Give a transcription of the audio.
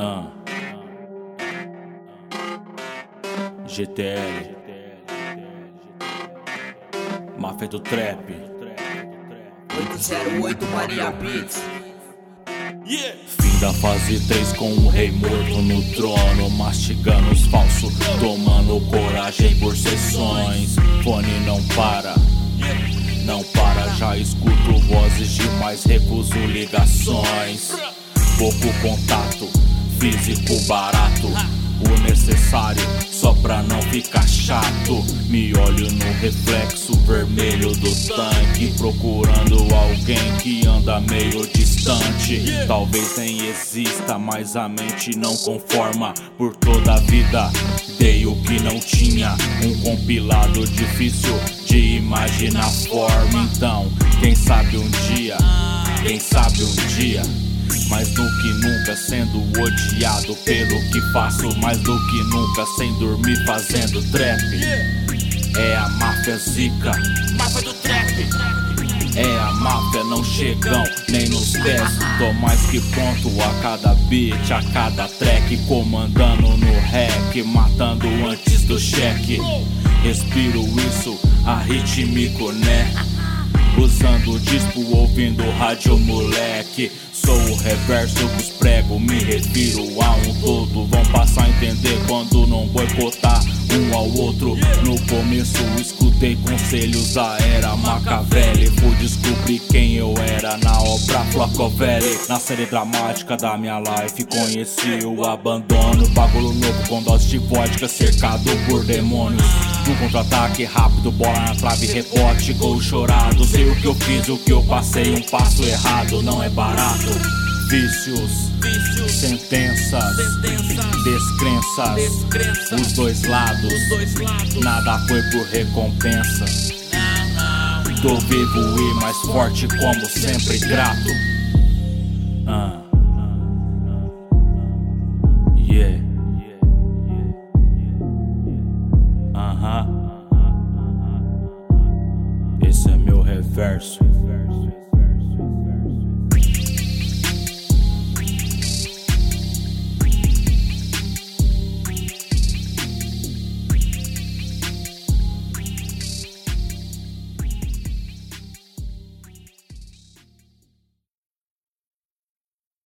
Ah. GTL. Máfia do Trap. 808 Maria Beats. Yeah. Fim da fase 3 com o rei morto no trono, mastigando os falsos, tomando coragem por sessões. Fone não para, não para, já escuto vozes demais, recuso ligações. Pouco contato, físico barato o necessário só pra não ficar chato. Me olho no reflexo vermelho do tanque, procurando alguém que anda meio distante. Talvez nem exista, mas a mente não conforma. Por toda a vida dei o que não tinha, um compilado difícil de imaginar forma. Então, quem sabe um dia, quem sabe um dia. Mais do que nunca sendo odiado pelo que faço. Mais do que nunca sem dormir fazendo trap. É a máfia zica. Máfia do trap. É a máfia, não chegam nem nos pés. Tô mais que pronto a cada beat, a cada track. Comandando no rec, matando antes do cheque. Respiro isso, arritmico né? Usando o disco, ouvindo rádio moleque Sou o reverso dos pregos, me refiro a um todo. Vão passar a entender quando não boicotar um ao outro. No começo escutei conselhos da era Machiavelli. Fui descobrir quem eu era na obra Flacovelli Na série dramática da minha life conheci o abandono. Bagulho novo com dose de vodka cercado por demônios. No contra-ataque rápido, bola na trave, rebote, gol chorado. Sei o que eu fiz, o que eu passei, um passo errado Não é barato Vícios, Vícios sentenças, sentenças descrenças, descrenças, os dois lados, os dois lados. Nada foi por recompensa. Não, não. Tô vivo e mais forte, como sempre, grato. Ah. Yeah. Aham. Uh -huh. Esse é meu reverso.